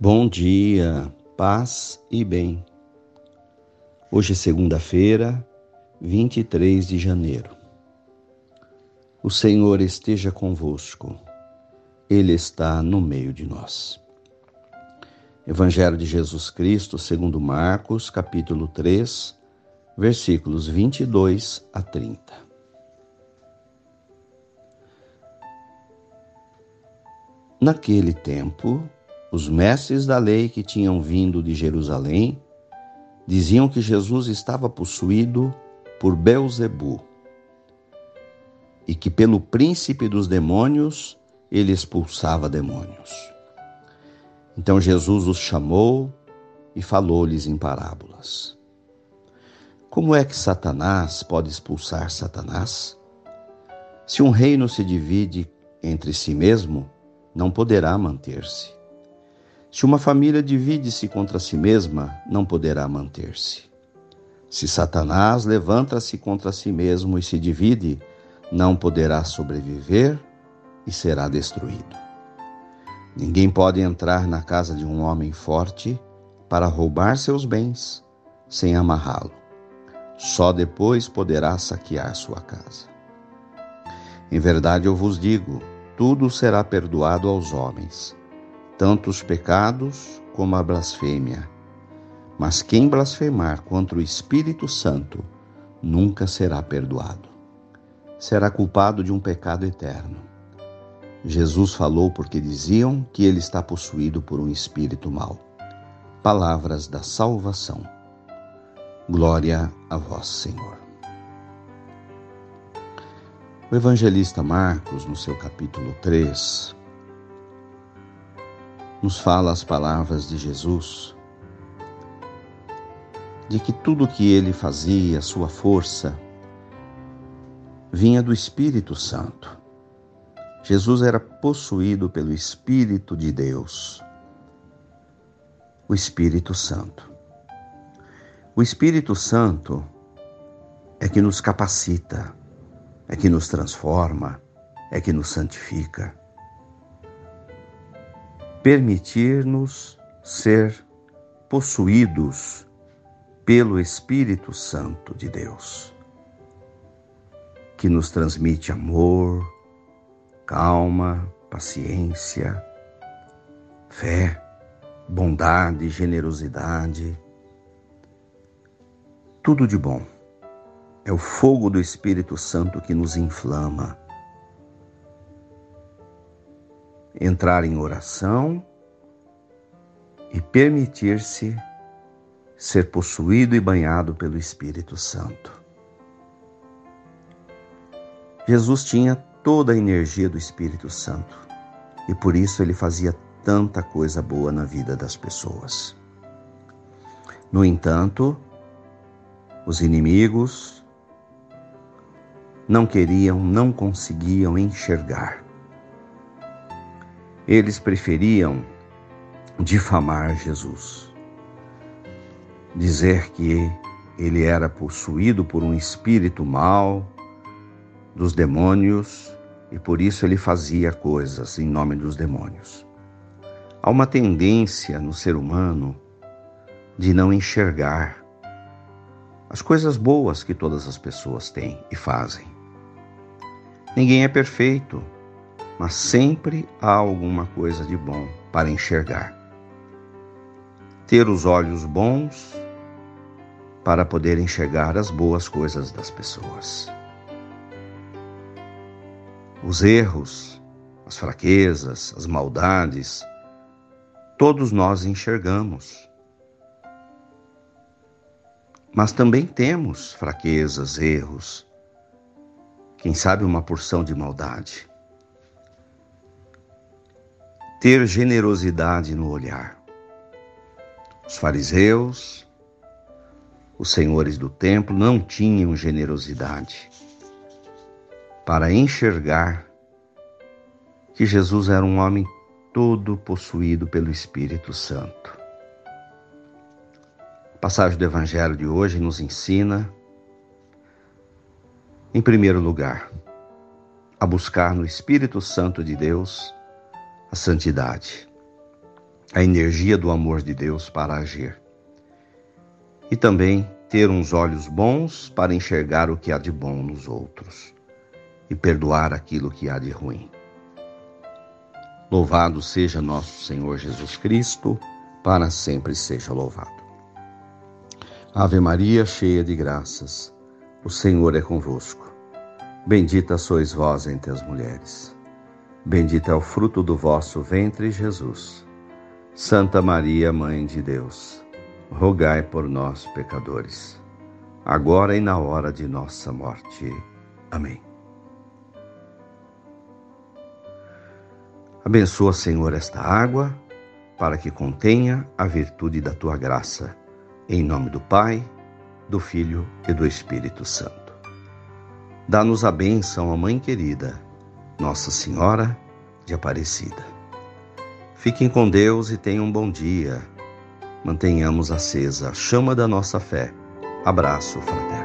Bom dia, paz e bem. Hoje é segunda-feira, 23 de janeiro. O Senhor esteja convosco, Ele está no meio de nós. Evangelho de Jesus Cristo, segundo Marcos, capítulo 3, versículos 22 a 30. Naquele tempo, os mestres da lei que tinham vindo de Jerusalém diziam que Jesus estava possuído por Belzebu e que pelo príncipe dos demônios ele expulsava demônios. Então Jesus os chamou e falou-lhes em parábolas. Como é que Satanás pode expulsar Satanás? Se um reino se divide entre si mesmo, não poderá manter-se. Se uma família divide-se contra si mesma, não poderá manter-se. Se Satanás levanta-se contra si mesmo e se divide, não poderá sobreviver e será destruído. Ninguém pode entrar na casa de um homem forte para roubar seus bens sem amarrá-lo. Só depois poderá saquear sua casa. Em verdade eu vos digo: tudo será perdoado aos homens tanto os pecados como a blasfêmia. Mas quem blasfemar contra o Espírito Santo nunca será perdoado. Será culpado de um pecado eterno. Jesus falou porque diziam que ele está possuído por um espírito mau. Palavras da salvação. Glória a vós, Senhor. O evangelista Marcos, no seu capítulo 3, nos fala as palavras de Jesus, de que tudo que ele fazia, sua força, vinha do Espírito Santo. Jesus era possuído pelo Espírito de Deus, o Espírito Santo. O Espírito Santo é que nos capacita, é que nos transforma, é que nos santifica permitir-nos ser possuídos pelo Espírito Santo de Deus, que nos transmite amor, calma, paciência, fé, bondade, generosidade, tudo de bom. É o fogo do Espírito Santo que nos inflama entrar em oração e permitir-se ser possuído e banhado pelo Espírito Santo. Jesus tinha toda a energia do Espírito Santo e por isso ele fazia tanta coisa boa na vida das pessoas. No entanto, os inimigos não queriam, não conseguiam enxergar eles preferiam difamar Jesus, dizer que ele era possuído por um espírito mau dos demônios e por isso ele fazia coisas em nome dos demônios. Há uma tendência no ser humano de não enxergar as coisas boas que todas as pessoas têm e fazem. Ninguém é perfeito, mas sempre há alguma coisa de bom para enxergar. Ter os olhos bons para poder enxergar as boas coisas das pessoas. Os erros, as fraquezas, as maldades, todos nós enxergamos. Mas também temos fraquezas, erros, quem sabe uma porção de maldade ter generosidade no olhar. Os fariseus, os senhores do templo, não tinham generosidade para enxergar que Jesus era um homem todo possuído pelo Espírito Santo. A passagem do Evangelho de hoje nos ensina, em primeiro lugar, a buscar no Espírito Santo de Deus a santidade. a energia do amor de Deus para agir. E também ter uns olhos bons para enxergar o que há de bom nos outros e perdoar aquilo que há de ruim. Louvado seja nosso Senhor Jesus Cristo, para sempre seja louvado. Ave Maria, cheia de graças, o Senhor é convosco. Bendita sois vós entre as mulheres. Bendito é o fruto do vosso ventre, Jesus. Santa Maria, Mãe de Deus, rogai por nós, pecadores, agora e na hora de nossa morte. Amém. Abençoa, Senhor, esta água, para que contenha a virtude da tua graça. Em nome do Pai, do Filho e do Espírito Santo. Dá-nos a bênção, a Mãe querida nossa Senhora de Aparecida. Fiquem com Deus e tenham um bom dia. Mantenhamos acesa a chama da nossa fé. Abraço fraterno.